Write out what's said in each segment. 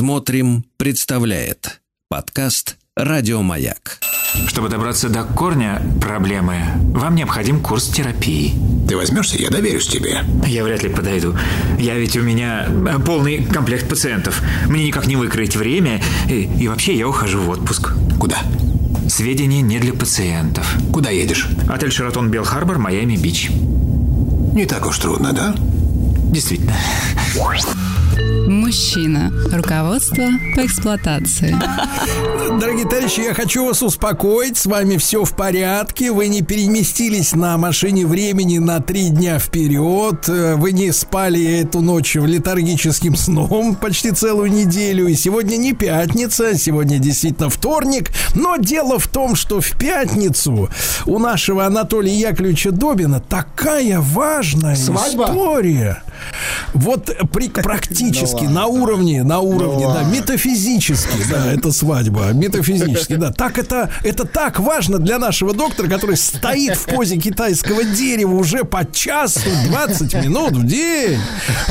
Смотрим, представляет подкаст Радиомаяк. Чтобы добраться до корня проблемы, вам необходим курс терапии. Ты возьмешься, я доверюсь тебе. Я вряд ли подойду. Я ведь у меня э, полный комплект пациентов. Мне никак не выкроить время. И, и вообще я ухожу в отпуск. Куда? Сведения не для пациентов. Куда едешь? Отель «Шератон Белл-Харбор», Майами-Бич. Не так уж трудно, да? Действительно. Мужчина. Руководство по эксплуатации. Дорогие товарищи, я хочу вас успокоить. С вами все в порядке. Вы не переместились на машине времени на три дня вперед. Вы не спали эту ночь летаргическим сном почти целую неделю. И сегодня не пятница, сегодня действительно вторник. Но дело в том, что в пятницу у нашего Анатолия Яковлевича Добина такая важная Свадьба? история. Вот при, практически на уровне, на уровне, да, метафизически, да, это свадьба, метафизически, да. Так это, это так важно для нашего доктора, который стоит в позе китайского дерева уже по часу 20 минут в день,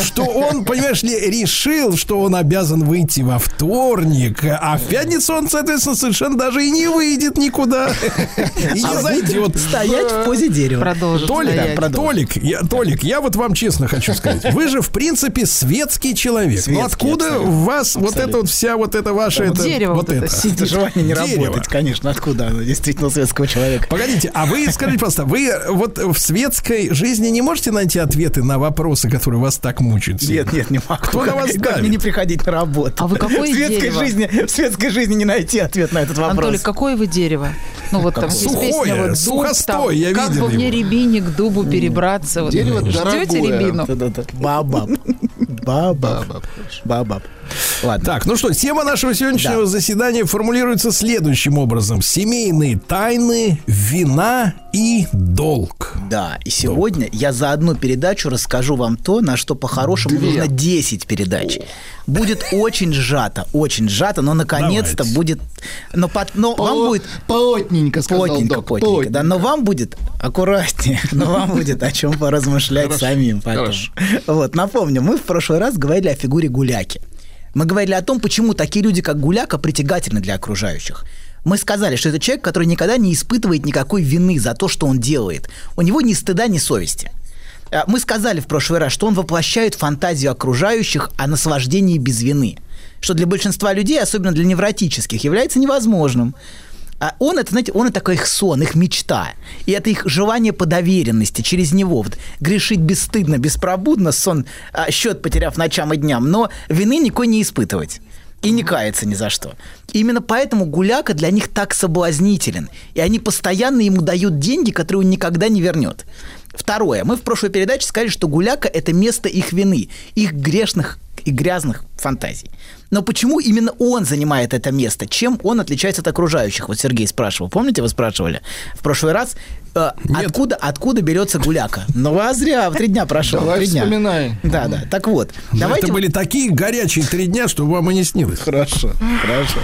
что он, понимаешь ли, решил, что он обязан выйти во вторник, а в пятницу он, соответственно, совершенно даже и не выйдет никуда и не зайдет. Стоять в позе дерева. Продолжим Толик, стоять. Толик, я, Толик, я вот вам честно хочу сказать, вы же в принципе светский человек. Светский, Но откуда абсолютно. в вас вот Абсолютно. это вот вся вот это ваша это, Дерево вот вот это это? Это желание не Дерево. работать, конечно. Откуда оно? Действительно светского человека. Погодите, а вы скажите просто, вы вот в светской жизни не можете найти ответы на вопросы, которые вас так мучают? Нет, нет, не могу. Кто на вас Как мне не приходить на работу? А вы какое в светской дерево? жизни, в светской жизни не найти ответ на этот вопрос. Анатолий, какое вы дерево? Ну вот там есть Сухое, песня вот дуб, сухостой, там, я как видел бы мне рябине к дубу перебраться. Вот Дерево Ждете дорогое. рябину? Да-да-да. Бабаб. Бабаб. Бабаб. Ладно. Так, ну что, тема нашего сегодняшнего заседания формулируется следующим образом. Семейные тайны, вина и долг. Да, и сегодня я за одну передачу расскажу вам то, на что по-хорошему нужно 10 передач. Будет очень сжато, очень сжато, но наконец-то Давайте. будет... Но, под- но вам будет... Плотненько сказал Плотненько, док, плотненько, да, но вам будет аккуратнее, но вам будет о чем поразмышлять самим потом. Вот, напомню, мы в прошлый раз говорили о фигуре гуляки. Мы говорили о том, почему такие люди, как гуляка, притягательны для окружающих. Мы сказали, что это человек, который никогда не испытывает никакой вины за то, что он делает. У него ни стыда, ни совести. А, Мы сказали в прошлый раз, что он воплощает фантазию окружающих о наслаждении без вины, что для большинства людей, особенно для невротических, является невозможным. А он это, знаете, он это такой их сон, их мечта. И это их желание по доверенности через него. Вот, грешить бесстыдно, беспробудно, сон, а, счет потеряв ночам и дням, но вины никакой не испытывать. И не каяться ни за что. Именно поэтому гуляка для них так соблазнителен. И они постоянно ему дают деньги, которые он никогда не вернет. Второе. Мы в прошлой передаче сказали, что гуляка – это место их вины, их грешных и грязных фантазий. Но почему именно он занимает это место? Чем он отличается от окружающих? Вот Сергей спрашивал. Помните, вы спрашивали в прошлый раз, э, откуда, откуда берется гуляка? Ну, а зря, три дня прошло. Давай три дня. вспоминай. Да, да. Так вот, Но давайте... Это были такие горячие три дня, что вам и не снилось. Хорошо, хорошо.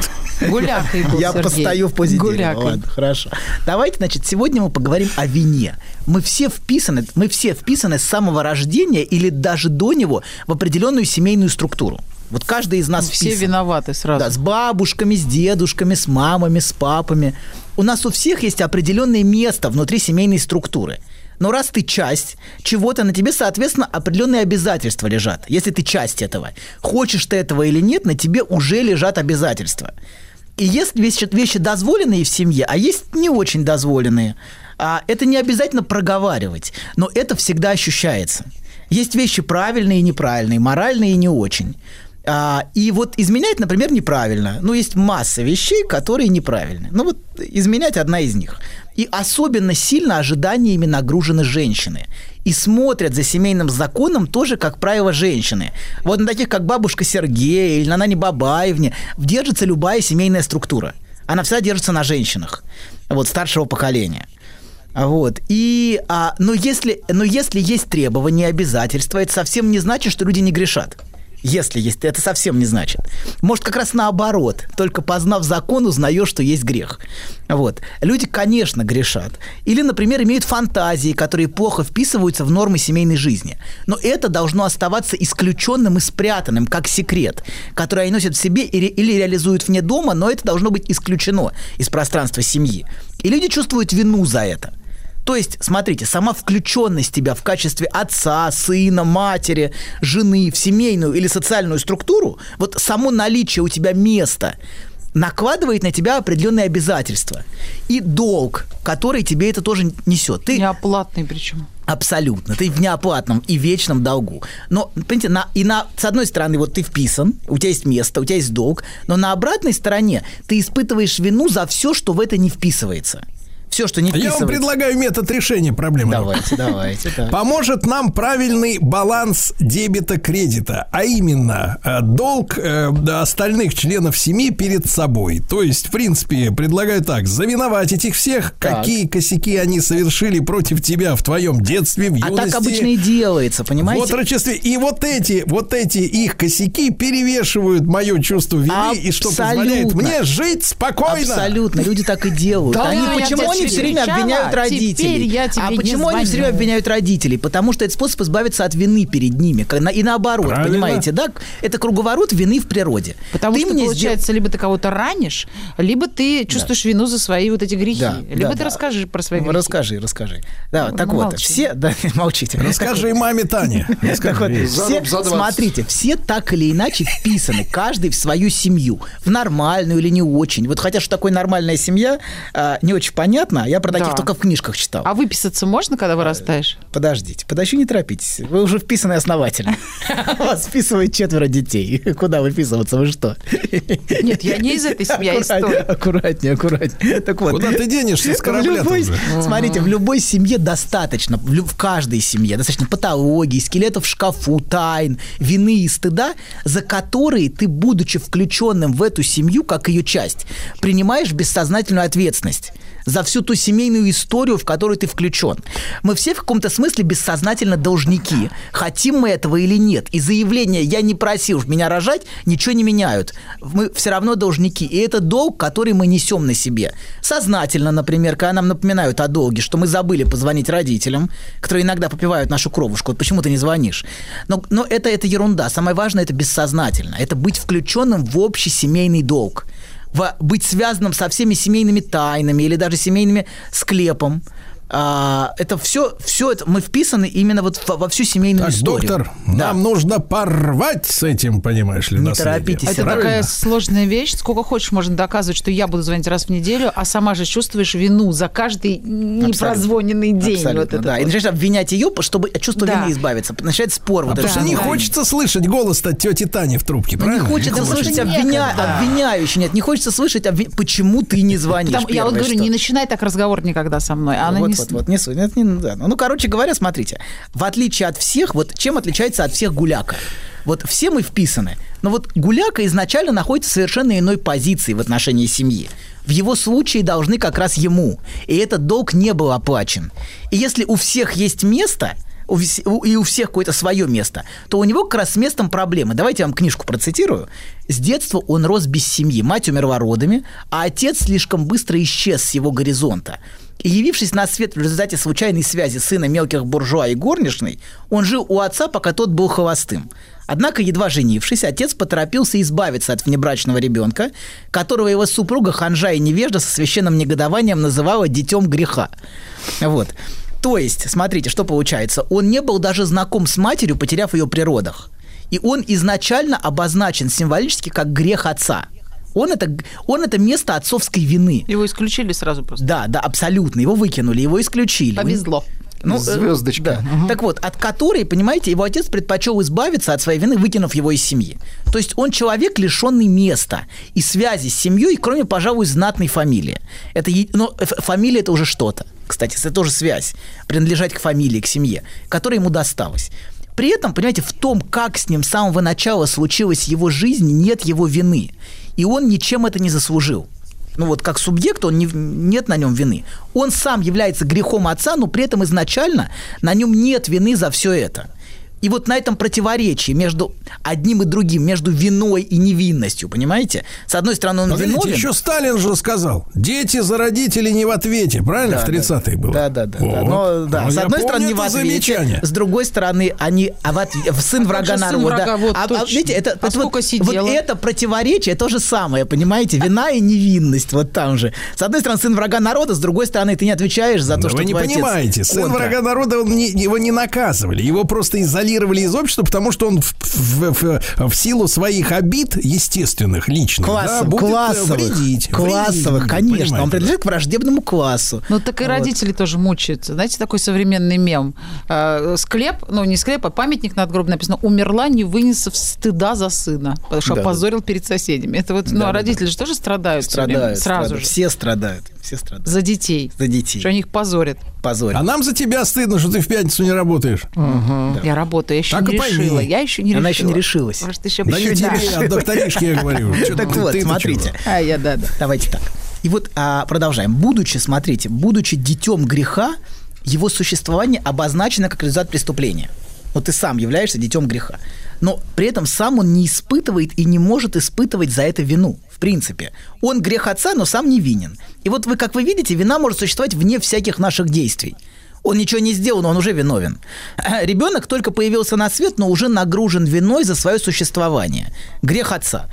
Гулякой был Я Сергей. постою в позе дерева. Гулякой. Ладно, хорошо. Давайте, значит, сегодня мы поговорим о вине. Мы все вписаны, мы все вписаны с самого рождения или даже до него в определенную семейную структуру. Вот каждый из нас Все вписан. виноваты сразу. Да, с бабушками, с дедушками, с мамами, с папами. У нас у всех есть определенное место внутри семейной структуры. Но раз ты часть чего-то, на тебе, соответственно, определенные обязательства лежат. Если ты часть этого. Хочешь ты этого или нет, на тебе уже лежат обязательства. И есть вещи, вещи дозволенные в семье, а есть не очень дозволенные. А это не обязательно проговаривать, но это всегда ощущается. Есть вещи правильные и неправильные, моральные и не очень. А, и вот изменять, например, неправильно. Ну, есть масса вещей, которые неправильны. Ну, вот изменять одна из них. И особенно сильно ожиданиями нагружены женщины. И смотрят за семейным законом тоже, как правило, женщины. Вот на таких, как бабушка Сергея или на Нане Бабаевне, держится любая семейная структура. Она вся держится на женщинах, вот, старшего поколения. Вот. И, а, но, если, но если есть требования, обязательства, это совсем не значит, что люди не грешат. Если есть, это совсем не значит. Может, как раз наоборот. Только познав закон, узнаешь, что есть грех. Вот. Люди, конечно, грешат. Или, например, имеют фантазии, которые плохо вписываются в нормы семейной жизни. Но это должно оставаться исключенным и спрятанным, как секрет, который они носят в себе или, реализуют вне дома, но это должно быть исключено из пространства семьи. И люди чувствуют вину за это. То есть, смотрите, сама включенность тебя в качестве отца, сына, матери, жены в семейную или социальную структуру, вот само наличие у тебя места накладывает на тебя определенные обязательства и долг, который тебе это тоже несет. Ты Неоплатный причем. Абсолютно. Ты в неоплатном и вечном долгу. Но, понимаете, на, и на, с одной стороны, вот ты вписан, у тебя есть место, у тебя есть долг, но на обратной стороне ты испытываешь вину за все, что в это не вписывается. Все, что не Я вписывается. вам предлагаю метод решения проблемы. Давайте, давайте. да. Поможет нам правильный баланс дебета-кредита, а именно э, долг э, остальных членов семьи перед собой. То есть, в принципе, предлагаю так, завиновать этих всех, Так. какие косяки они совершили против тебя в твоем детстве, в А юности. так обычно и делается, в понимаете? отрочестве. И вот эти, вот эти их косяки перевешивают мое чувство вины, и что позволяет Абсолютно. мне жить спокойно. Абсолютно, люди так и делают. Да, они, я почему тебе они все время обвиняют родителей? я тебе а почему они все время обвиняют родителей? Потому что это способ избавиться от вины перед ними. И наоборот, Правильно. понимаете, да? Это круговорот вины в природе. Потому Ты что, мне сдел- получается, либо ты кого-то ранишь, либо ты чувствуешь вину за свои вот эти грехи. Да, либо да, ты да. расскажешь про свои грехи. Расскажи, расскажи. Да, Ну, так вот, молчи. все, да, молчите. Расскажи маме Тане. Так вот, Расскажи. все, за 20. смотрите, все так или иначе вписаны, каждый в свою семью, в нормальную или не очень. Вот хотя что такое нормальная семья, а, не очень понятно, я про таких Да. только в книжках читал. А выписаться можно, когда вырастаешь? Подождите, подожди, не торопитесь. Вы уже вписаны основательно. Вас вписывает четверо детей. Куда выписываться? Вы что? Нет, я не из этой семьи, из Аккуратнее, той. аккуратнее, аккуратнее. Так вот. Куда ты денешься с корабля любой- уже? Смотрите, в любой семье достаточно, в каждой семье достаточно патологии, скелетов в шкафу, тайн, вины и стыда, за которые ты, будучи включенным в эту семью, как ее часть, принимаешь бессознательную ответственность за всю ту семейную историю, в которую ты включен. Мы все в каком-то смысле бессознательно должники. Хотим мы этого или нет. И заявление «я не просил меня рожать» ничего не меняют. Мы все равно должники. И это долг, который мы несем на себе. Сознательно, например, когда нам напоминают о долге, что мы забыли позвонить родителям, которые иногда попивают нашу кровушку. Вот почему ты не звонишь? Но, но это, это ерунда. Самое важное – это бессознательно. Это быть включенным в общий семейный долг в- быть связанным со всеми семейными тайнами или даже семейными склепом. А, это все, все это мы вписаны именно вот во, во всю семейную Так, историю. доктор, Да. нам нужно порвать с этим, понимаешь ли, Не наследием. торопитесь. Это Правильно? такая сложная вещь. Сколько хочешь, можно доказывать, что я буду звонить раз в неделю, а сама же чувствуешь вину за каждый непрозвоненный день. Абсолютно, вот это да. И вот. начинаешь обвинять ее, чтобы от чувства Да. вины избавиться. Начинает спор. вот Потому этот что не хочется слышать голос от тети Тани в трубке, Ну, не правильно? хочется Потому что слышать обвиня... некогда. обвиняющий. Нет, не хочется слышать, обви- почему ты не звонишь. Там- я вот говорю, что. не начинай так разговор никогда со мной. Она вот, не... вот, вот, не суть. Это не- да. Ну, короче говоря, смотрите, в отличие от всех, вот чем отличается от всех гуляка? Вот все мы вписаны, но вот гуляка изначально находится в совершенно иной позиции в отношении семьи. В его случае должны как раз ему, и этот долг не был оплачен. И если у всех есть место, и у всех какое-то свое место, то у него как раз с местом проблемы. Давайте я вам книжку процитирую. С детства он рос без семьи, мать умерла родами, а отец слишком быстро исчез с его горизонта. Явившись на свет в результате случайной связи сына мелких буржуа и горничной, он жил у отца, пока тот был холостым. Однако, едва женившись, отец поторопился избавиться от внебрачного ребенка, которого его супруга Ханжа и невежда со священным негодованием называла «детем греха». Вот. То есть, смотрите, что получается. Он не был даже знаком с матерью, потеряв ее при родах. И он изначально обозначен символически как грех отца. Он это, он это место отцовской вины. Его исключили сразу просто. Да, да, абсолютно. Его выкинули, его исключили. Повезло. Ну, э, Звездочка. да. Так вот, от которой, понимаете, его отец предпочел избавиться от своей вины, выкинув его из семьи. То есть он человек, лишенный места и связи с семьей, кроме, пожалуй, знатной фамилии. Это, но ф- фамилия это уже что-то. Кстати, это тоже связь. Принадлежать к фамилии, к семье, которая ему досталась. При этом, понимаете, в том, как с ним с самого начала случилась его жизнь, нет его вины. И он ничем это не заслужил ну вот как субъект, он не, нет на нем вины. Он сам является грехом отца, но при этом изначально на нем нет вины за все это. И вот на этом противоречии между одним и другим, между виной и невинностью, понимаете? С одной стороны, он Погодите, виновен. еще Сталин же сказал, дети за родителей не в ответе, правильно? Да, в 30-е было. Да, да, да. да. Вот. Но, да, Ну, с одной стороны, не в ответе, замечание. с другой стороны, они а в, от- в сын как врага народа. врага? Вот, а, а, видите, это, А это сколько вот, вот это противоречие то же самое, понимаете? Вина и невинность вот там же. С одной стороны, сын врага народа, с другой стороны, ты не отвечаешь за то, Но что вы не твой отец понимаете, сын контра. врага народа, он не- его не наказывали, его просто изолировали из общества, потому что он в, в- в- в силу своих обид, естественных, личных, да, Классов, будет э, классовых, вредить. классовых, вредить, конечно, он принадлежит к враждебному классу. Ну, так и родители тоже мучаются. Знаете, такой современный мем. Э, Склеп, ну, не склеп, а памятник надгробный написано «Умерла, не вынесов стыда за сына», потому что Да, да. опозорил перед соседями. Это вот, ну, Да, а да, родители же тоже страдают, Страдают, сразу страдают. же. Все страдают, все страдают. За детей. За детей. Что они их позорят. Позорят. А нам за тебя стыдно, что ты в пятницу не работаешь. Я работаю, я еще Так не пойми. решила. Я еще не Она решила. еще не решилась. Может, еще Да не еще тебе, а докторишке я говорю. Так вот, смотрите. А, я, да, да. Давайте так. И вот а, продолжаем. Будучи, смотрите, будучи детем греха, его существование обозначено как результат преступления. Вот ты сам являешься детем греха. Но при этом сам он не испытывает и не может испытывать за это вину. В принципе. Он грех отца, но сам не винен. И вот вы, как вы видите, вина может существовать вне всяких наших действий. Он ничего не сделал, но он уже виновен. Ребенок только появился на свет, но уже нагружен виной за свое существование. Грех отца.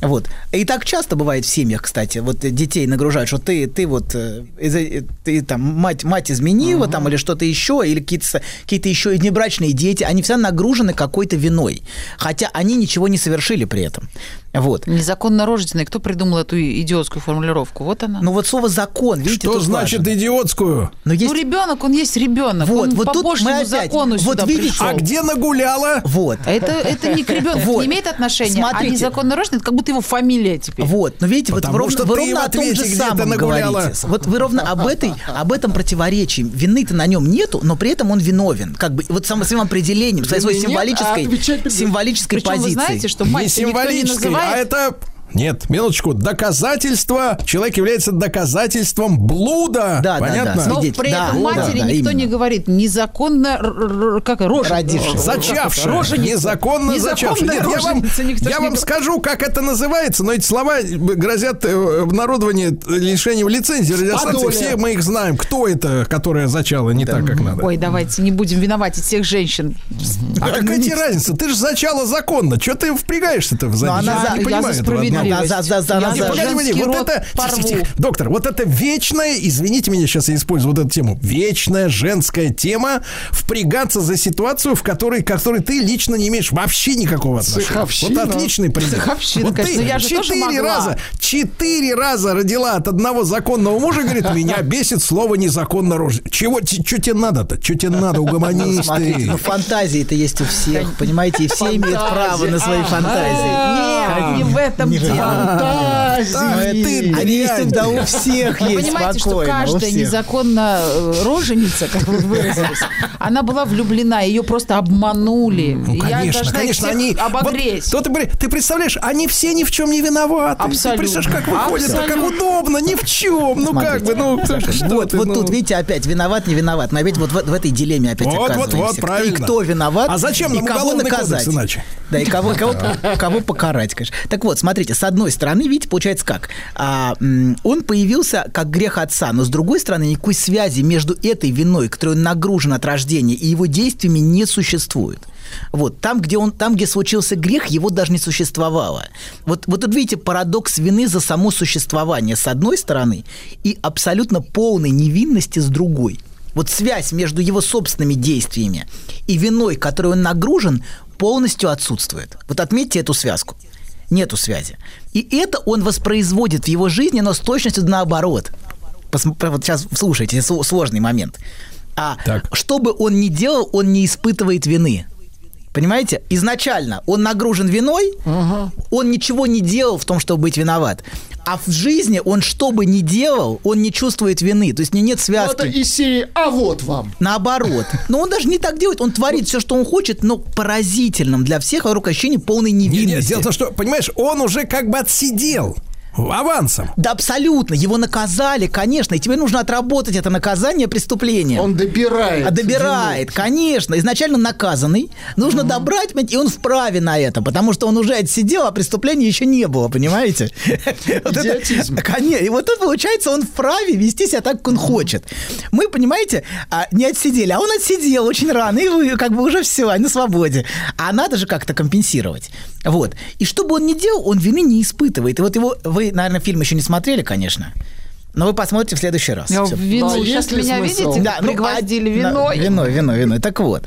Вот. И так часто бывает в семьях, кстати. Вот детей нагружают, что ты, ты вот э, из-за- ты там мать, мать изменила там или что-то еще, или какие-то, какие-то еще внебрачные дети, они всегда нагружены какой-то виной. Хотя они ничего не совершили при этом. Вот. Незаконно рожденный. Кто придумал эту идиотскую формулировку? Вот она. Ну вот слово закон, видите, Что значит важно. идиотскую? Но есть Ну, ребенок, он есть ребенок. Вот, он вот по тут мы опять- закону вот сюда видите, пришел. А где нагуляла? вот. Это, это не к ребенку, Вот. не имеет отношения. А Смотрите. незаконно рожденный, это как будто его фамилия теперь. Вот, но видите, вот Потому вы ровно, что вы ровно о том же самом говорите. Вот вы ровно об, этой, об этом противоречии. Вины-то на нем нету, но при этом он виновен. Как бы вот самым своим определением, своей, своей нет, а символической, символической Причем позиции. вы знаете, что мать не символической, а называет. это... Нет, минуточку. Доказательство. Человек является доказательством блуда. Да, да, Понятно? да. Но свидетель. при Да, этом да, матери да, никто именно. не говорит незаконно как рожен, Родивший. Зачавшая, Роженица. незаконно зачавшая. Незаконная Нет, я вам, я не вам говорит. скажу, как это называется, но эти слова грозят э, обнародование лишением лицензии радиостанции. Все мы их знаем. Кто это, которая зачала не так, как надо? Ой, давайте не будем виноватить всех женщин. А какая тебе разница? Ты же зачала законно. Что ты впрягаешься-то в Но она за- не я понимаю за этого справедливость. погоди, погоди, вот это, доктор, вот это вечная, извините меня, сейчас я использую вот эту тему, вечная женская тема впрягаться за ситуацию, в которой, к которой ты лично не имеешь вообще никакого отношения. Цеховщина. Вот отличный пример. Цеховщина, вот ты я четыре раза, четыре раза родила от одного законного мужа, говорит, меня бесит слово незаконно рожден. Чего, что тебе надо-то? Что тебе надо, угомонись ты. ну фантазии-то есть у всех, понимаете, и все имеют право на свои фантазии. Нет, не в этом ты Они есть дрянь. да у всех Вы есть, понимаете, что каждая незаконно э, роженица, как вы выразились, она была влюблена, ее просто обманули. Ну, И конечно, конечно, они... обогреть. Вот, то ты, ты представляешь, они все ни в чем не виноваты. Абсолютно. Ты представляешь, как выходит, а как Абсолютно. удобно, ни в чем. Ну как бы, ну что Вот, ты, вот ну. тут, видите, опять виноват, не виноват. Мы опять вот в, в этой дилемме опять Вот, вот, оказываемся. вот, И правильно. кто виноват, А зачем и кого наказать. иначе? Да, и кого, кого, кого покарать, конечно. Так вот, смотрите, с одной стороны, видите, получается как? А, он появился как грех отца, но с другой стороны, никакой связи между этой виной, которой он нагружен от рождения, и его действиями не существует. Вот, там, где он, там, где случился грех, его даже не существовало. Вот, вот тут видите парадокс вины за само существование с одной стороны и абсолютно полной невинности с другой. Вот связь между его собственными действиями и виной, которой он нагружен, полностью отсутствует. Вот отметьте эту связку. Нету связи. И это он воспроизводит в его жизни, но с точностью наоборот. Посм- Вот сейчас слушайте, сл- сложный момент. А Так. что бы он ни делал, он не испытывает вины. Понимаете? Изначально он нагружен виной, он ничего не делал в том, чтобы быть виноват. А в жизни он что бы ни делал, он не чувствует вины. То есть у него нет связки. Это из серии «А вот вам». Наоборот. Но он даже не так делает. Он творит все, что он хочет, но поразительным для всех вокруг ощущение полной Не, невинности. не, дело в том, что, понимаешь, он уже как бы отсидел. Авансом. Да абсолютно, его наказали, конечно, и тебе нужно отработать это наказание преступления. Он добирает. А добирает, конечно. Изначально наказанный. Нужно добрать, понимаете, и он вправе на это, потому что он уже отсидел, а преступления еще не было, понимаете? Вот это- Идиотизм. Конечно. И вот тут, получается, он вправе вести себя так, как он хочет. Мы, понимаете, а, не отсидели, а он отсидел очень рано, и вы, как бы уже все, на свободе. А надо же как-то компенсировать. Вот. И что бы он ни делал, он вины не испытывает. И вот его, вы, наверное, фильм еще не смотрели, конечно, но вы посмотрите в следующий раз. Я Всё. в вину. Да, Сейчас меня смысл? видите? Да, ну, Пригвоздили да, виной. виной, виной, виной. Так вот,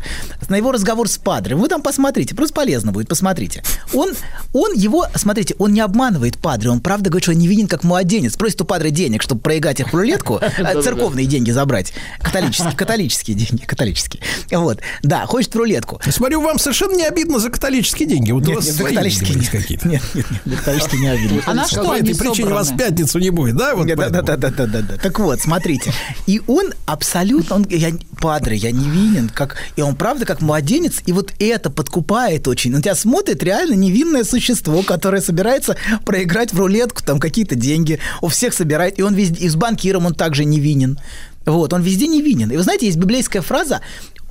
на его разговор с Падре, вы там посмотрите, просто полезно будет, посмотрите. Он, он его, смотрите, он не обманывает Падре, он правда говорит, что он невинен как младенец. Просит у Падре денег, чтобы проиграть их в рулетку, э, церковные деньги забрать. Католические, католические деньги, католические. Вот, да, хочет в рулетку. Смотрю, вам совершенно не обидно за католические деньги. Вот у Нет, вас нет, католические нет. какие-то. Нет, нет, католические не обидно. А на что По они этой причине вас в пятницу не будет, да? Вот Да, да? Да, да, да, да, да. Так вот, смотрите. И он абсолютно, он, я, падре, я невинен, как, и он правда как младенец, и вот это подкупает очень. На тебя смотрит реально невинное существо, которое собирается проиграть в рулетку там какие-то деньги, у всех собирает, и он везде, и с банкиром он также невинен. Вот, он везде невинен. И вы знаете, есть библейская фраза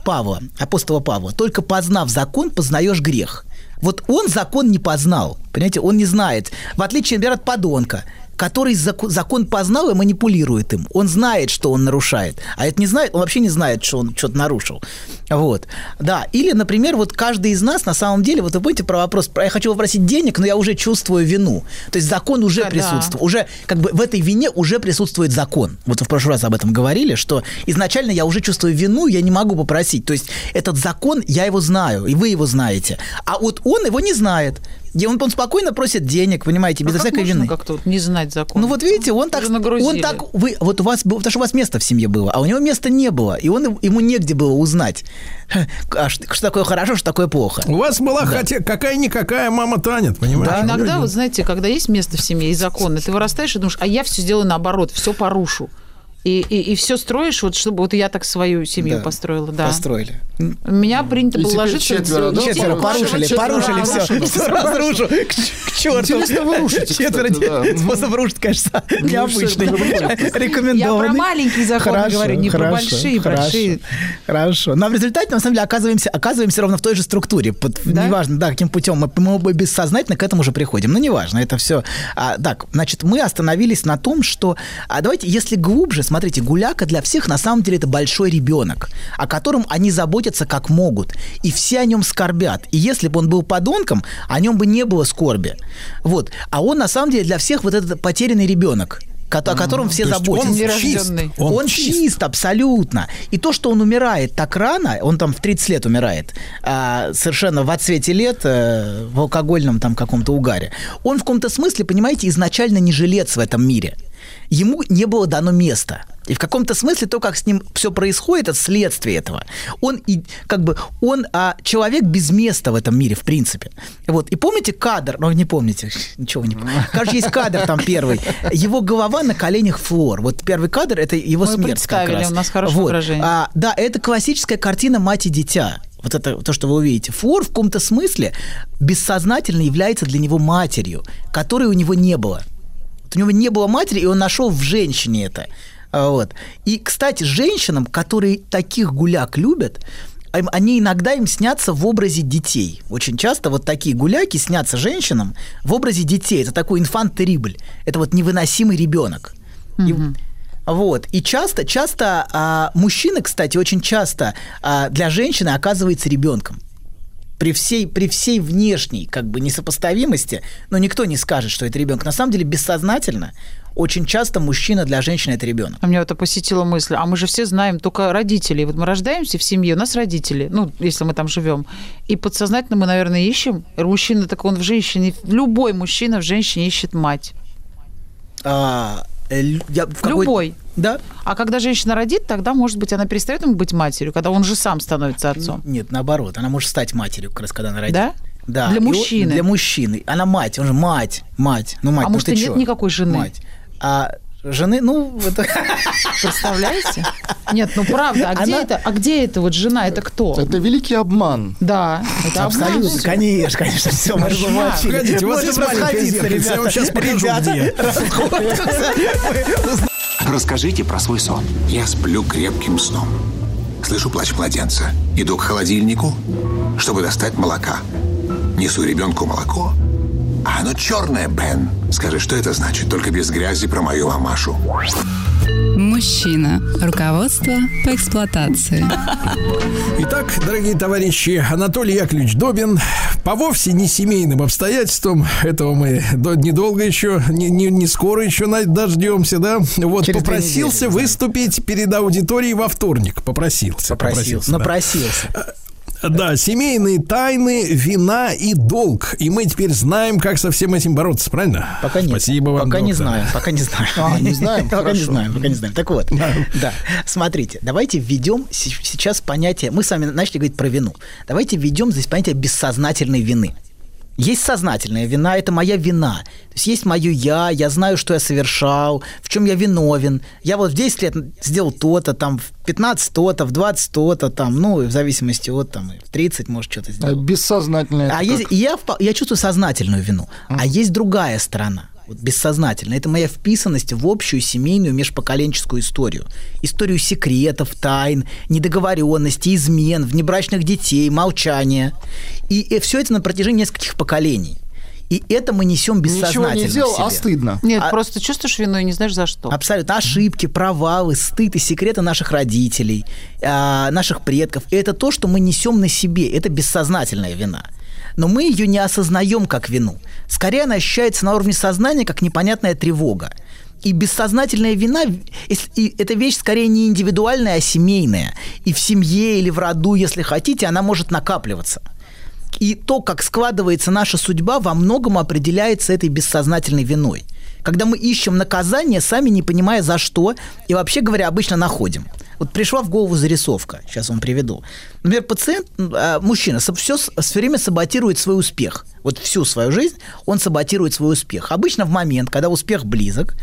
Павла, апостола Павла, только познав закон, познаешь грех. Вот он закон не познал, понимаете, он не знает. В отличие, например, от подонка, который зако- закон познал и манипулирует им. Он знает, что он нарушает. А это не знает, он вообще не знает, что он что-то нарушил. Вот. Да. Или, например, вот каждый из нас на самом деле, вот вы помните про вопрос, про я хочу попросить денег, но я уже чувствую вину. То есть закон уже Да, да. присутствует. Уже как бы в этой вине уже присутствует закон. Вот вы в прошлый раз об этом говорили, что изначально я уже чувствую вину, я не могу попросить. То есть этот закон, я его знаю, и вы его знаете. А вот он его не знает. И он, он спокойно просит денег, понимаете, без А как всякой можно вины. как-то вот не знать закон? Ну вот видите, он так, он так, вы, вот у вас, было- потому что у вас место в семье было, а у него места не было, и он ему негде было узнать, а что, что такое хорошо, что такое плохо. У вас была хотя какая-никакая мама Танет, понимаешь? А иногда, вот знаете, когда есть место в семье и законы, ты вырастаешь и думаешь, а я все сделаю наоборот, все порушу. И, и, все строишь, вот чтобы вот я так свою семью Да, построила, да. Построили. У меня принято И было ложиться... четверо, да? Четверо Четверо, порушили, четверо, порушили да, все, хорошо, все разрушу, к, к черту. Интересно, вы рушите, Четверо кстати, да. Способ рушить, конечно, необычный, это рекомендованный. Я про маленькие законы Хорошо, говорю, не про хорошо, большие, хорошо, большие. Хорошо. Но в результате, на самом деле, оказываемся, оказываемся ровно в той же структуре. Под- Да? Неважно, да, каким путем. Мы, мы оба бессознательно к этому же приходим. Но неважно, это все. А, так, значит, мы остановились на том, что... А давайте, если глубже, смотрите, гуляка для всех на самом деле это большой ребенок, о котором они заботятся как могут. И все о нем скорбят. И если бы он был подонком, о нем бы не было скорби. Вот. А он на самом деле для всех вот этот потерянный ребенок о котором все заботятся. он чист. Он, чист. абсолютно. И то, что он умирает так рано, он там в 30 лет умирает, а, совершенно в отсвете лет, э, в алкогольном там каком-то угаре, он в каком-то смысле, понимаете, изначально не жилец в этом мире. Ему не было дано места. И в каком-то смысле то, как с ним все происходит, это следствие этого. Он и как бы он а, человек без места в этом мире, в принципе. Вот. И помните кадр? Ну, не помните, ничего не помню. Короче, есть кадр там первый. Его голова на коленях Флор. Вот первый кадр это его Мы смерть как раз. у нас хорошее вот. выражение. А, да, это классическая картина мать и дитя. Вот это то, что вы увидите. Флор в каком-то смысле бессознательно является для него матерью, которой у него не было. Вот у него не было матери, и он нашел в женщине это. А, Вот. И, кстати, женщинам, которые таких гуляк любят, они иногда им снятся в образе детей. Очень часто вот такие гуляки снятся женщинам в образе детей. Это такой инфант терибль. Это вот невыносимый ребенок. И- вот. И часто, часто а, мужчина, кстати, очень часто а, для женщины оказывается ребенком. При всей, при всей внешней как бы несопоставимости, но никто не скажет, что это ребенок. На самом деле бессознательно очень часто мужчина для женщины это ребенок. А меня это посетила мысль, а мы же все знаем только родителей. Вот мы рождаемся в семье, у нас родители, ну, если мы там живем. И подсознательно мы, наверное, ищем. Мужчина, так он в женщине, любой мужчина в женщине ищет мать. А, я в какой- Любой. Да? А когда женщина родит, тогда, может быть, она перестает ему быть матерью, когда он же сам становится отцом. Нет, наоборот. Она может стать матерью, как раз когда она родит. Да? Да. Для И он- мужчины? Для мужчины. Она мать, он же мать, мать. Ну, мать, А ну может, ты и нет чё? никакой жены? Мать. А Жены, ну, это... Представляете? Нет, ну правда, а где Она- это? А где это вот жена? Это кто? Это великий обман. Да, это обман Абсолютно, всё. конечно, конечно, все, мы разоблачили. Погодите, у вас есть расходиться, зеркальце, я вам ребята. сейчас покажу, Ребята, где. Расскажите про свой сон. Я сплю крепким сном. Слышу плач младенца. Иду к холодильнику, чтобы достать молока. Несу ребенку молоко. А оно черное, Бен. Скажи, что это значит? Только без грязи про мою мамашу. Мужчина. Руководство по эксплуатации. Итак, дорогие товарищи, Анатолий Яковлевич Добин по вовсе не семейным обстоятельствам, этого мы до- недолго еще, не, не, не скоро еще дождемся, да, вот Через попросился недели, да. выступить перед аудиторией во вторник, попросился. Попросился, да. напросился. Да, семейные тайны, вина и долг. И мы теперь знаем, как со всем этим бороться, правильно? Пока нет. Спасибо вам, Пока не знаю, пока не знаю. А, не знаем? Пока не знаем, пока не знаем. Так вот, да, смотрите, давайте введем сейчас понятие, мы с вами начали говорить про вину. Давайте введем здесь понятие бессознательной вины. Есть сознательная вина, это моя вина. То есть есть мое я, я знаю, что я совершал, в чем я виновен. Я вот в 10 лет сделал то-то, там, в 15 то-то, в 20 то-то, там, ну, в зависимости от, там, в 30, может, что-то А сделал. Бессознательное. А есть, я, я чувствую сознательную вину. А есть другая сторона, вот бессознательная. Это моя вписанность в общую семейную межпоколенческую историю. Историю секретов, тайн, недоговоренностей, измен, внебрачных детей, молчания. И, все это на протяжении нескольких поколений. И это мы несем бессознательно Ничего не в сделал, а стыдно. Нет, А- просто чувствуешь вину и не знаешь за что. Абсолютно. Ошибки, провалы, стыд и секреты наших родителей, а, наших предков. И это то, что мы несем на себе. Это бессознательная вина. Но мы ее не осознаем как вину. Скорее она ощущается на уровне сознания как непонятная тревога. И бессознательная вина, и это вещь скорее не индивидуальная, а семейная. И в семье или в роду, если хотите, она может накапливаться. И то, как складывается наша судьба, во многом определяется этой бессознательной виной. Когда мы ищем наказание, сами не понимая за что, и вообще говоря, обычно находим. Вот пришла в голову зарисовка, сейчас вам приведу. Например, пациент, э, мужчина, все, все время саботирует свой успех. Вот всю свою жизнь он саботирует свой успех. Обычно в момент, когда успех близок,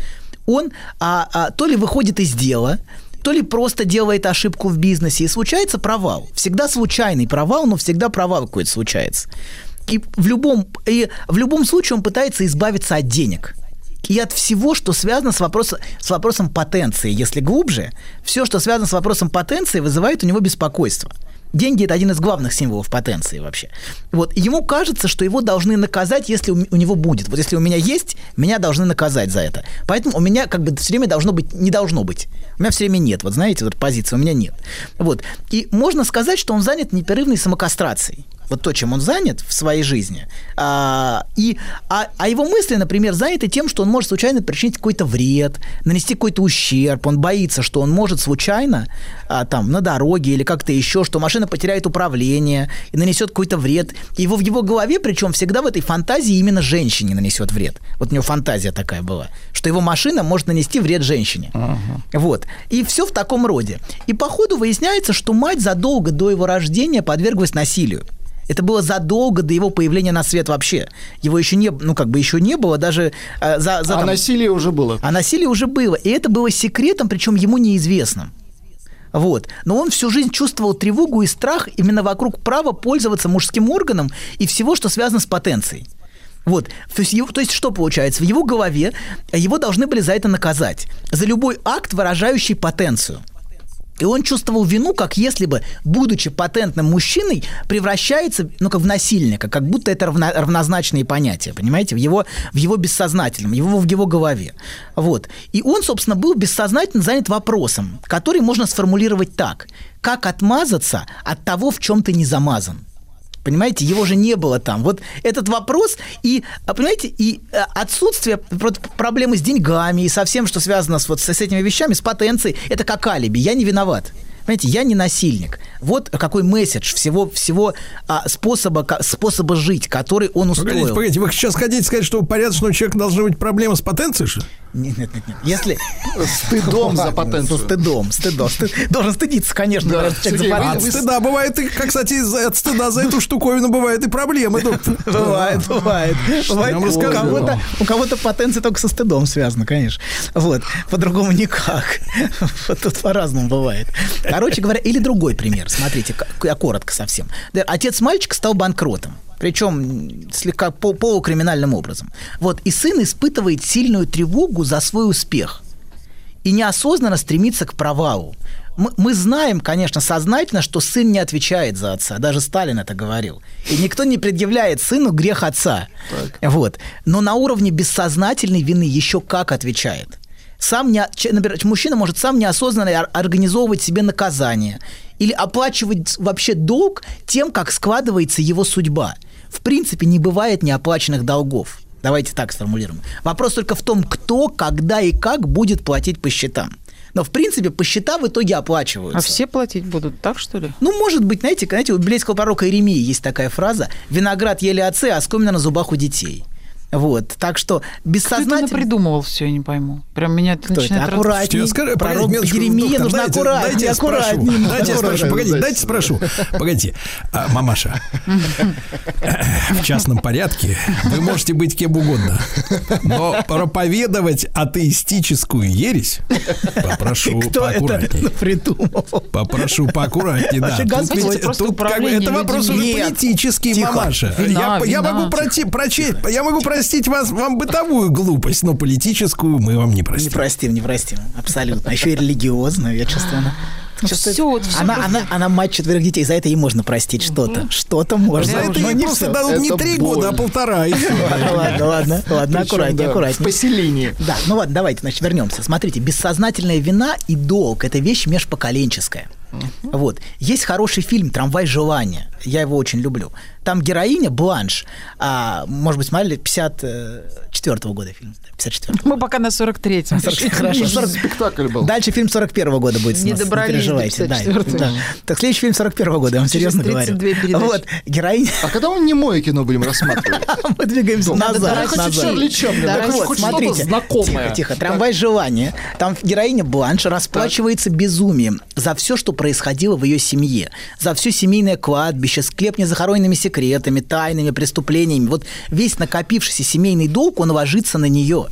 он а, а, то ли выходит из дела, то ли просто делает ошибку в бизнесе, и случается провал. Всегда случайный провал, но всегда провал какой-то случается. И в любом, и в любом случае он пытается избавиться от денег. И от всего, что связано с, вопросом, с вопросом потенции. Если глубже, все, что связано с вопросом потенции, вызывает у него беспокойство. Деньги – это один из главных символов потенции вообще. Вот. Ему кажется, что его должны наказать, если у него будет. Вот если у меня есть, меня должны наказать за это. Поэтому у меня как бы все время должно быть, не должно быть. У меня все время нет. Вот знаете, вот позиция, у меня нет. Вот. И можно сказать, что он занят непрерывной самокастрацией вот то, чем он занят в своей жизни, а, и, а, а его мысли, например, заняты тем, что он может случайно причинить какой-то вред, нанести какой-то ущерб, он боится, что он может случайно а, там на дороге или как-то еще, что машина потеряет управление и нанесет какой-то вред. И его в его голове, причем всегда в этой фантазии именно женщине нанесет вред. Вот у него фантазия такая была, что его машина может нанести вред женщине. Вот. И все в таком роде. И по ходу выясняется, что мать задолго до его рождения подверглась насилию. Это было задолго до его появления на свет вообще. Его еще не, ну как бы еще не было даже э, за, за А там- насилие уже было. а насилие уже было. И это было секретом, причем ему неизвестным. Вот. Но он всю жизнь чувствовал тревогу и страх именно вокруг права пользоваться мужским органом и всего, что связано с потенцией. Вот. То есть, его- то есть что получается? В его голове его должны были за это наказать. За любой акт, выражающий потенцию. И он чувствовал вину, как если бы, будучи патентным мужчиной, превращается, ну, как в насильника, как будто это равно- равнозначные понятия, понимаете, в его, в его бессознательном, его, в его голове. Вот. И он, собственно, был бессознательно занят вопросом, который можно сформулировать так. Как отмазаться от того, в чем ты не замазан? Понимаете, его же не было там. Вот этот вопрос и, а, понимаете, и э, отсутствие про- проблемы с деньгами и со всем, что связано с, вот, с этими вещами, с потенцией, это как алиби. Я не виноват. Понимаете, я не насильник. Вот какой месседж всего, всего а, способа, ка- способа жить, который он устроил. Погодите, погодите, вы сейчас хотите сказать, что у порядочного человека должна быть проблема с потенцией, что ли? Нет, нет, нет, нет. Если... Стыдом за потенцию. Со стыдом, стыдом. Стыд- Должен стыдиться, конечно, Да, за Сергей, А от потенцию. стыда бывает и, как, кстати, от стыда за эту штуковину бывают и проблемы, доктор. Бывает, бывает. Бывает, у кого-то, у кого-то потенция только со стыдом связана, конечно. Вот. По-другому никак. Вот тут по-разному бывает. Короче говоря, или другой пример. Смотрите, я коротко совсем. Отец мальчика стал банкротом. Причем слегка по- полукриминальным образом. Вот. И сын испытывает сильную тревогу за свой успех и неосознанно стремится к провалу. Мы, мы знаем, конечно, сознательно, что сын не отвечает за отца. Даже Сталин это говорил. И никто не предъявляет сыну грех отца. Вот. Но на уровне бессознательной вины еще как отвечает. Сам не, например, мужчина может сам неосознанно ор- организовывать себе наказание или оплачивать вообще долг тем, как складывается его судьба. В принципе, не бывает неоплаченных долгов. Давайте так сформулируем. Вопрос только в том, кто, когда и как будет платить по счетам. Но, в принципе, по счета в итоге оплачиваются. А все платить будут так, что ли? Ну, может быть, знаете, знаете, у библейского пророка Иеремии есть такая фраза «Виноград ели отцы, а скомина на зубах у детей». Вот, так что Кто это бессознательно... придумывал все, я не пойму. Прям меня это Кто начинает... Аккуратней. Я скажу, Пророк Еремия нужно дайте- аккуратнее, дайте я спрошу. аккуратнее. Дайте я спрошу, Аккуратнее, погодите, дайте. спрошу. Погодите, А, мамаша, в частном порядке вы можете быть кем угодно, но проповедовать атеистическую ересь попрошу Кто это поаккуратнее. придумал? Попрошу поаккуратнее, да. Тут ведь- тут как это вопрос уже политический, мамаша. Я, могу прочесть, я могу простить вас, вам бытовую глупость, но политическую мы вам не Не простим. простим, не простим. Абсолютно. Еще и религиозную, я чувствую. Она, Ну чувствую, всё, вот всё она, просто- она, она мать четверых детей, за это ей можно простить что-то. Что-то можно. За это но ей не просто дадут не три года, а полтора. Ладно, ладно, ладно, аккуратнее, да, В аккуратнее. поселении. Да, ну ладно, давайте, значит, вернемся. Смотрите, бессознательная вина и долг – это вещь межпоколенческая. Вот. Есть хороший фильм «Трамвай желания». Я его очень люблю. Там героиня Бланш, а, может быть, смотрели 54 года фильм. 54 Мы пока на 43-м. Хорошо, 40 Спектакль был. Дальше фильм 41 года будет. с Не нас, добрались до переживайте. Да, 54-го. да. Так, следующий фильм 41 года, я вам серьезно говорю. 32 передачи. Вот, героиня... А когда мы немое кино будем рассматривать? Мы двигаемся назад. Да, да, Так вот, смотрите, знакомое. тихо, тихо, трамвай желания. Там героиня Бланш расплачивается безумием за все, что происходило в ее семье, за все семейное кладбище, склеп незахороненными секретами, тайными преступлениями. Вот весь накопившийся семейный долг, он ложится на нее.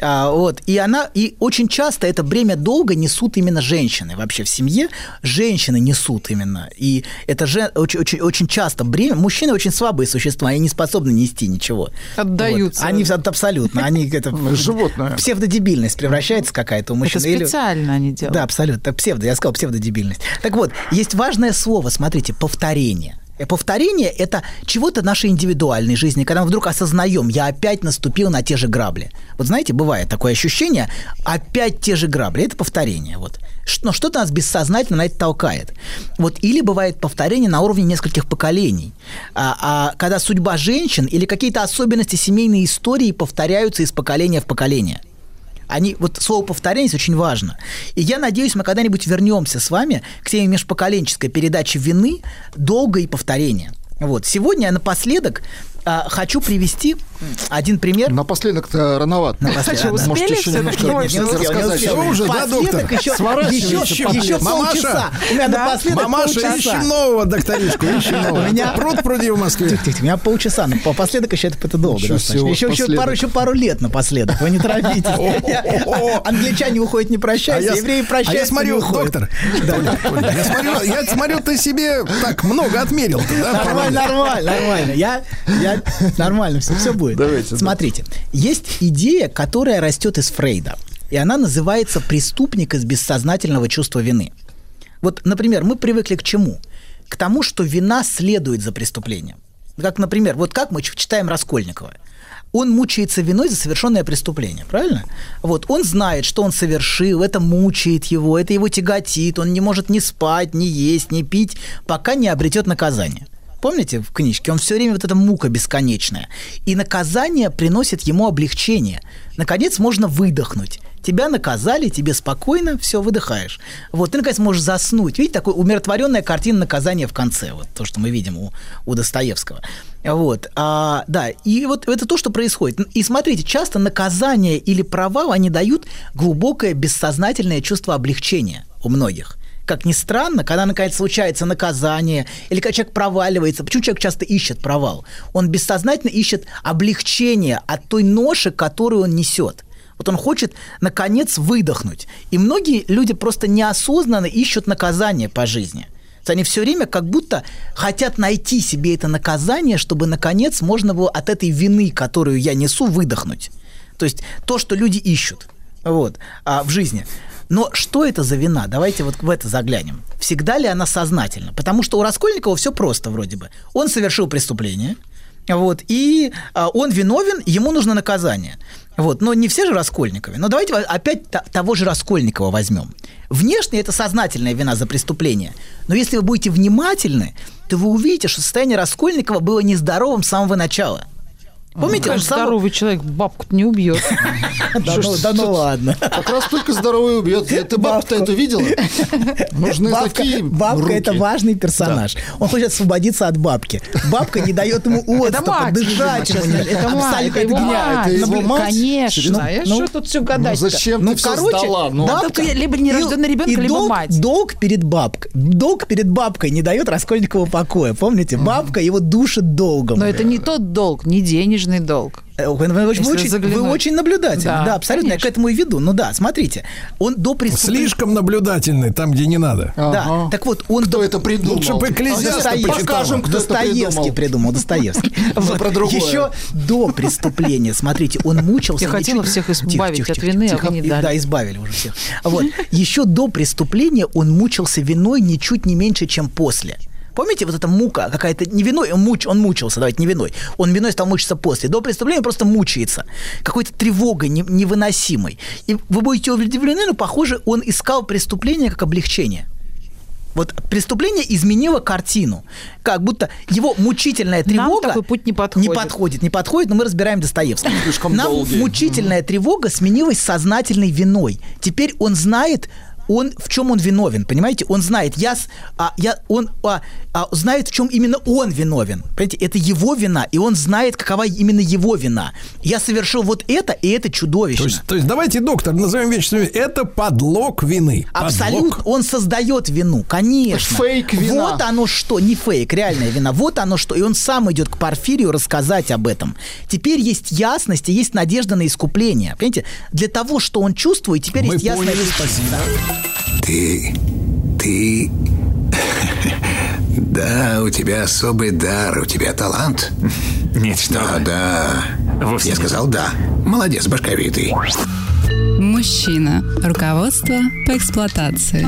А, вот. И она, и очень часто это бремя долга несут именно женщины. Вообще в семье женщины несут именно. И это же очень, очень, очень часто бремя. Мужчины очень слабые существа, они не способны нести ничего. Отдаются. Вот. Они аб- абсолютно. Они это Животное. псевдодебильность превращается какая-то у мужчин. Это Или- специально они делают. Да, абсолютно. Псевдо, я сказал псевдодебильность. Так вот, есть важное слово, смотрите, повторение. Повторение – это чего-то нашей индивидуальной жизни, когда мы вдруг осознаем, я опять наступил на те же грабли. Вот знаете, бывает такое ощущение, опять те же грабли. Это повторение. Вот. Но что-то нас бессознательно на это толкает. Вот. Или бывает повторение на уровне нескольких поколений. А, а когда судьба женщин или какие-то особенности семейной истории повторяются из поколения в поколение. Они, вот слово повторение здесь очень важно. И я надеюсь, мы когда-нибудь вернемся с вами к теме межпоколенческой передачи вины, долга и повторения. Вот. Сегодня я напоследок а, хочу привести один пример. Напоследок-то рановато. Напоследок, Что, да. Можете Успели еще немножко всё-таки? Нет, не успел, не рассказать. Всё уже, да, Напоследок доктор? Еще, Сворачивайте еще, еще Мамаша. полчаса. У меня напоследок Мамаша, полчаса. ищем нового докторишку, ищем нового. У меня- Пруд пруди в Москве. Тихо, тихо, у меня полчаса, но попоследок еще это, это долго. Еще всего Еще, еще, напоследок. пару, еще пару лет напоследок, вы не торопитесь. Англичане уходят не А прощаясь, я, евреи а прощаются я смотрю, доктор, я смотрю, ты себе так много отмерил. да? Нормально, нормально, нормально. Я, я нормально, все, все будет. Давайте, да. Смотрите, есть идея, которая растет из Фрейда, и она называется преступник из бессознательного чувства вины. Вот, например, мы привыкли к чему? К тому, что вина следует за преступлением. Как, например, вот как мы читаем Раскольникова. Он мучается виной за совершенное преступление, правильно? Вот, он знает, что он совершил, это мучает его, это его тяготит, он не может ни спать, ни есть, ни пить, пока не обретет наказание. Помните в книжке? Он все время вот эта мука бесконечная. И наказание приносит ему облегчение. Наконец можно выдохнуть. Тебя наказали, тебе спокойно, все, выдыхаешь. Вот, ты, наконец, можешь заснуть. Видите, такая умиротворенная картина наказания в конце. Вот то, что мы видим у, у Достоевского. Вот, а, да, и вот это то, что происходит. И смотрите, часто наказание или провал, они дают глубокое бессознательное чувство облегчения у многих как ни странно, когда, наконец, случается наказание, или когда человек проваливается, почему человек часто ищет провал? Он бессознательно ищет облегчение от той ноши, которую он несет. Вот он хочет, наконец, выдохнуть. И многие люди просто неосознанно ищут наказание по жизни. Есть Они все время как будто хотят найти себе это наказание, чтобы, наконец, можно было от этой вины, которую я несу, выдохнуть. То есть то, что люди ищут вот, а, в жизни. Но что это за вина? Давайте вот в это заглянем. Всегда ли она сознательна? Потому что у Раскольникова все просто вроде бы. Он совершил преступление, вот, и а, он виновен, ему нужно наказание. Вот, но не все же Раскольниковы. Но давайте опять того же Раскольникова возьмем. Внешне это сознательная вина за преступление. Но если вы будете внимательны, то вы увидите, что состояние Раскольникова было нездоровым с самого начала. Помните, сам... здоровый человек бабку-то не убьет. Да ну, ну ладно. Как раз только здоровый убьет. Ты бабку-то эту видела? Нужны Бабка, такие бабка это важный персонаж. Он хочет освободиться от бабки. Бабка не дает ему Это отступа, дышать. Это мать, Абсолютно это его мать. Это? Конечно. Серьезно? Я Ну, что тут все Ну гадать зачем ты все короче, сдала? Да, только либо нерожденный ребенок, либо мать. Долг перед бабкой. Долг перед бабкой не дает Раскольникову покоя. Помните? Бабка его душит долгом. Но это не тот долг, не денежный долг. Э, Вы, вы очень, Если вы очень- заглянуть. вы очень наблюдательны. Да, Да, абсолютно. Я к конечно. этому и веду. Ну да, смотрите. Он до преступления... Слишком наблюдательный там, где не надо. Да. Ага. Так вот, он Кто до- это придумал? Лучше бы почитал. Покажем, кто Достоевский придумал. придумал, Достоевский. Мы про другое. Еще до преступления, смотрите, он мучился. Я хотела всех избавить от вины, а не дали. Да, избавили уже всех. Вот. Еще до преступления он мучился виной ничуть не меньше, чем после. Помните, вот эта мука какая-то не виной, он, муч, он мучился, давайте не виной. Он виной стал мучиться после. До преступления просто мучается. Какой-то тревогой не- невыносимой. И вы будете удивлены, но, похоже, он искал преступление как облегчение. Вот преступление изменило картину. Как будто его мучительная тревога... такой путь не подходит. Не подходит, не подходит, но мы разбираем Достоевского. Слишком Нам долгий. мучительная тревога сменилась сознательной виной. Теперь он знает, он в чем он виновен, понимаете? Он знает, я, а, я он а, а, знает, в чем именно он виновен. Понимаете, это его вина, и он знает, какова именно его вина. Я совершил вот это, и это чудовищно. То есть, то есть давайте, доктор, назовем вещи своими. Это подлог вины. Абсолютно. Он создает вину, конечно. Фейк вина. Вот оно что, не фейк, реальная вина. Вот оно что. И он сам идет к Порфирию рассказать об этом. Теперь есть ясность и есть надежда на искупление. Понимаете? Для того, что он чувствует, теперь Мы есть ясная поняли, спасибо. Ты... ты... Да, у тебя особый дар, у тебя талант. Нет, что Да, вы. да. Вовсе Я нет. сказал да. Молодец, башковитый. Мужчина. Руководство по эксплуатации.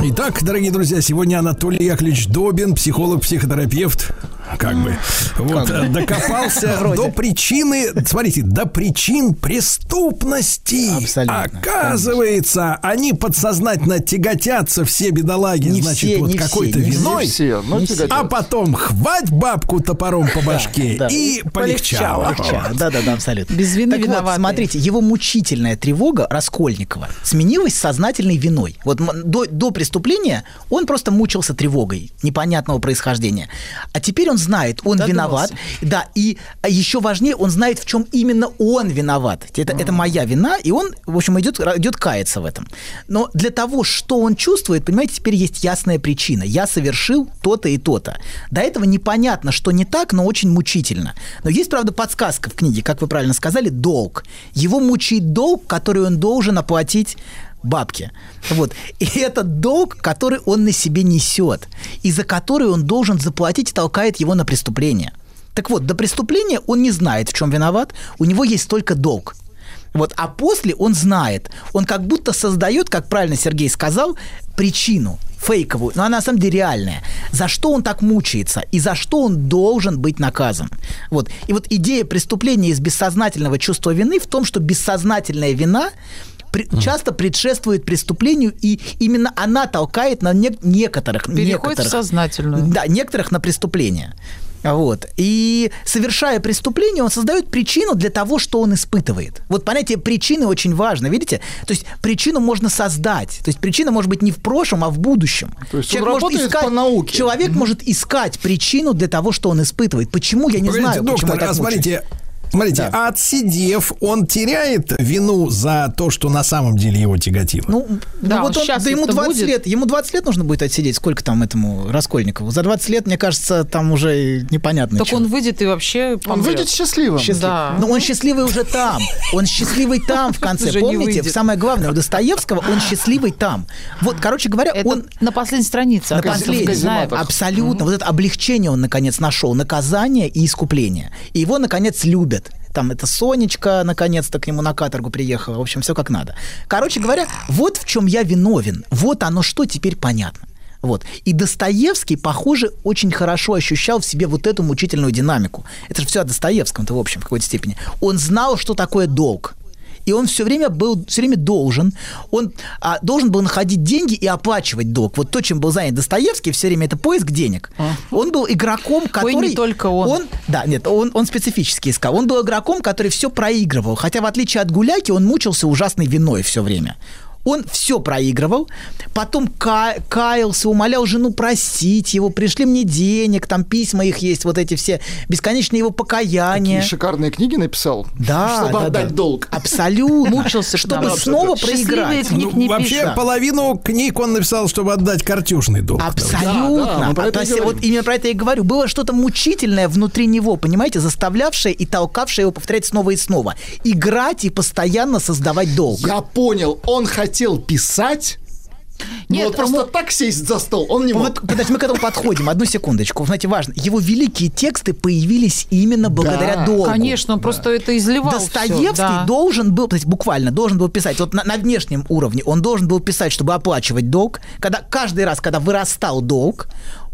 Итак, дорогие друзья, сегодня Анатолий Яковлевич Добин, психолог-психотерапевт, как бы, вот, э, докопался до причины, смотрите, до причин преступности. Абсолютно. Оказывается, они подсознательно тяготятся, все бедолаги, Не значит, все, вот какой-то не все. виной. все, Не тяготят. А потом хвать бабку топором по башке да. и полегчало. Легчало. Да-да-да, абсолютно. Без вины так вот, виноватые. смотрите, его мучительная тревога Раскольникова сменилась сознательной виной. Вот до, до преступления он просто мучился тревогой непонятного происхождения. А теперь он знает, он Додумался. виноват. Да, и а еще важнее, он знает, в чем именно он виноват. Это, это моя вина, и он, в общем, идет, идет каяться в этом. Но для того, что он чувствует, понимаете, теперь есть ясная причина. Я совершил то-то и то-то. До этого непонятно, что не так, но очень мучительно. Но есть, правда, подсказка в книге, как вы правильно сказали, долг. Его мучает долг, который он должен оплатить бабки. Вот. И это долг, который он на себе несет, и за который он должен заплатить толкает его на преступление. Так вот, до преступления он не знает, в чем виноват, у него есть только долг. Вот, а после он знает, он как будто создает, как правильно Сергей сказал, причину фейковую, но она на самом деле реальная. За что он так мучается и за что он должен быть наказан. Вот. И вот идея преступления из бессознательного чувства вины в том, что бессознательная вина при- часто предшествует преступлению, и именно она толкает на не- некоторых... Переходит некоторых, в сознательную. Да, некоторых на преступление. Вот. И совершая преступление, он создает причину для того, что он испытывает. Вот понятие причины очень важно, видите? То есть причину можно создать. То есть причина может быть не в прошлом, а в будущем. То есть он работает по науке. Человек может искать причину для того, что он испытывает. Почему, я не Погодите, знаю, почему доктор, я так а смотрите, мучаюсь. Смотрите, Да. отсидев, он теряет вину за то, что на самом деле его тяготило. Ну, Да, ну вот он он, да ему счастлив-то 20 будет. лет, ему 20 лет нужно будет отсидеть. Сколько там этому Раскольникову? За 20 лет, мне кажется, там уже непонятно. Так чё. он выйдет и вообще Он помрет. выйдет счастливым. Счастлив- Да. Но он счастливый уже там. Он счастливый там в конце. Помните, самое главное, у Достоевского он счастливый там. Вот, короче говоря, Это он на последней странице. на в знаем. абсолютно. Вот это облегчение он наконец нашел, наказание и искупление. И его наконец любят. Там это Сонечка наконец-то к нему на каторгу приехала. В общем, все как надо. Короче говоря, вот в чем я виновен. Вот оно что теперь понятно. Вот. И Достоевский, похоже, очень хорошо ощущал в себе вот эту мучительную динамику. Это же все о Достоевском-то, в общем, в какой-то степени. Он знал, что такое долг. И он все время был, все время должен, он а, должен был находить деньги и оплачивать долг. Вот то, чем был занят Достоевский, все время это поиск денег. Он был игроком, который... не только он. Да, нет, он, он специфически искал. Он был игроком, который все проигрывал. Хотя, в отличие от Гуляки, он мучился ужасной виной все время. Он все проигрывал, потом ка- каялся, умолял жену простить его, пришли мне денег, там письма их есть, вот эти все бесконечные его покаяния. Такие шикарные книги написал, Да, чтобы да, отдать да. долг. Абсолютно. Мучился чтобы снова проиграть. Ну, вообще, половину книг он написал, чтобы отдать картюшный долг. Абсолютно. Это То и есть вот именно про это я и говорю. Было что-то мучительное внутри него, понимаете, заставлявшее и толкавшее его повторять снова и снова. Играть и постоянно создавать долг. Я понял, он хотел писать, но Нет, вот просто мы- так сесть за стол он не мог. Вот, подожди, мы к этому подходим. Одну секундочку. Знаете, важно. Его великие тексты появились именно благодаря Да, долгу. Конечно, он просто это изливал. Достоевский да. должен был, то есть буквально должен был писать, вот на, на внешнем уровне, он должен был писать, чтобы оплачивать долг. Когда каждый раз, когда вырастал долг,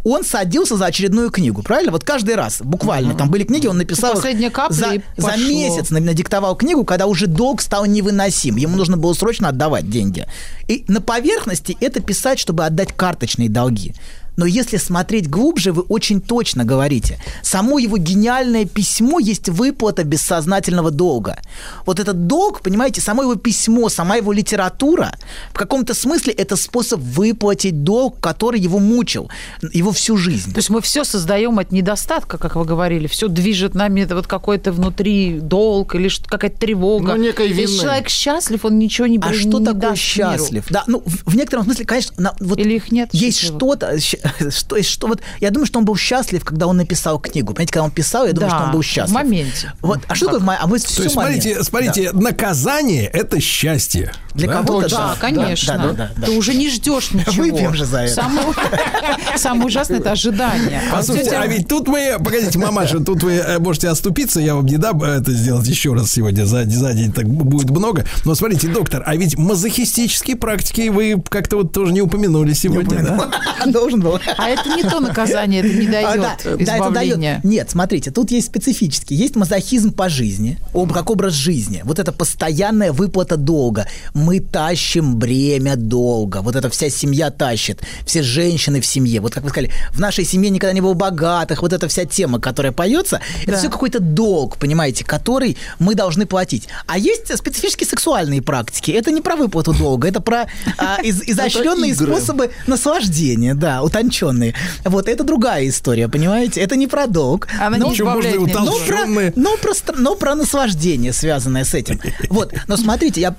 он садился за очередную книгу, правильно? Вот каждый раз, буквально. Там были книги, он написал Последняя капля, за, за месяц на- надиктовал книгу, когда уже долг стал невыносим. Ему нужно было срочно отдавать деньги. И на поверхности это писать, чтобы отдать карточные долги. Но если смотреть глубже, вы очень точно говорите. Само его гениальное письмо есть выплата бессознательного долга. Вот этот долг, понимаете, само его письмо, сама его литература, в каком-то смысле это способ выплатить долг, который его мучил, его всю жизнь. То есть мы все создаем от недостатка, как вы говорили. Все движет нами это вот какой-то внутри долг или что- какая-то тревога. Ну, некой Если вины. человек счастлив, он ничего не А не что такое даст миру. счастлив? Да, ну, в, в некотором смысле, конечно, на- вот Или их нет Есть что-то, что, что вот, я думаю, что он был счастлив, когда он написал книгу. Понимаете, когда он писал, я думаю, Да, что он был в счастлив. моменте. Вот, а что такое, в а мы То есть, смотрите, смотрите, наказание это счастье. Для Да? кого-то Да, да. конечно. Да, да, да, да. Ты уже не ждешь ничего. Выпьем же за это. Самое, самое ужасное это ожидание. А Послушайте, а ведь тут мы, погодите, мамаша, тут вы э, можете оступиться, я вам не дам э, это сделать еще раз сегодня, за, за день так будет много. Но смотрите, доктор, а ведь мазохистические практики вы как-то вот тоже не упомянули сегодня, да? Должен был. А это не то наказание, это не А, дает да, да, это избавления. дает. Нет, смотрите, тут есть специфический. Есть мазохизм по жизни, как образ жизни. Вот это постоянная выплата долга. Мы тащим бремя долга. Вот это вся семья тащит. Все женщины в семье. Вот как вы сказали, в нашей семье никогда не было богатых. Вот эта вся тема, которая поется, это Да. все какой-то долг, понимаете, который мы должны платить. А есть специфические сексуальные практики. Это не про выплату долга, это про а, из- изощренные способы наслаждения, да, утонченные. Вот это другая история, понимаете? Это не про долг. Она но- Причем можно и но про, но, про, но про наслаждение, связанное с этим. Вот. Но смотрите, я,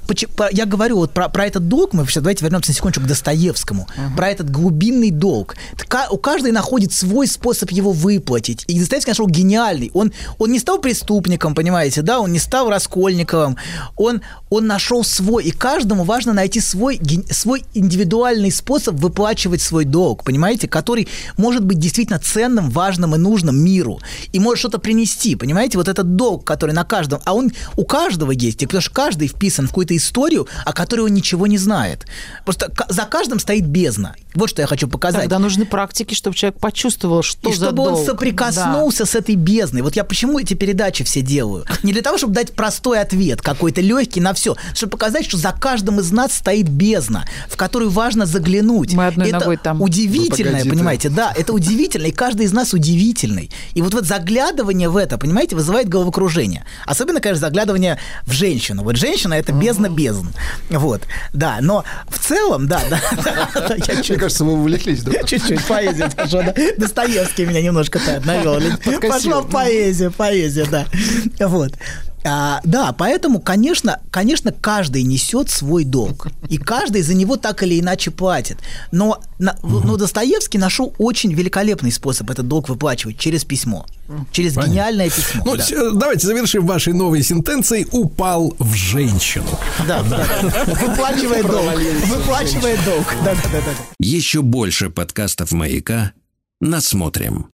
я говорю вот про, про этот долг, мы сейчас давайте вернемся на секундочку к Достоевскому, про этот глубинный долг. У каждой находит свой способ его выплатить. И Достоевский нашел гениальный. Он, он не стал преступником, понимаете, да, он не стал Раскольниковым, он, он нашел свой. И каждому важно найти свой, свой индивидуальный способ выплачивать свой долг, понимаете? Понимаете, который может быть действительно ценным, важным и нужным миру, и может что-то принести, понимаете, вот этот долг, который на каждом, а он у каждого есть, и потому что каждый вписан в какую-то историю, о которой он ничего не знает. Просто за каждым стоит бездна. Вот что я хочу показать. Тогда нужны практики, чтобы человек почувствовал, что и за чтобы он долг. соприкоснулся с этой бездной. Вот я почему эти передачи все делаю? Не для того, чтобы дать простой ответ, какой-то легкий на все, чтобы показать, что за каждым из нас стоит бездна, в которую важно заглянуть. Мы одной это ногой там. Удивительное, ты. понимаете, да, это удивительно, и каждый из нас удивительный. И вот вот заглядывание в это, понимаете, вызывает головокружение. Особенно, конечно, заглядывание в женщину. Вот женщина – это бездна бездн. Вот, да, но в целом, да, да, да, да, Мне кажется, вы увлеклись, доктор. Чуть-чуть поэзия пошла, да. Достоевский меня немножко навел. Пошла поэзия, поэзия, да. Вот. А, да, поэтому, конечно, конечно, каждый несет свой долг. И каждый за него так или иначе платит. Но, на- но Достоевский нашел очень великолепный способ этот долг выплачивать через письмо. Через гениальное письмо. Ну, да. с- э, давайте завершим вашей новой сентенцией. Упал в женщину. Да, да. Выплачивает долг. Выплачивает долг. Да, да, да, да. Еще больше подкастов «Маяка» насмотрим.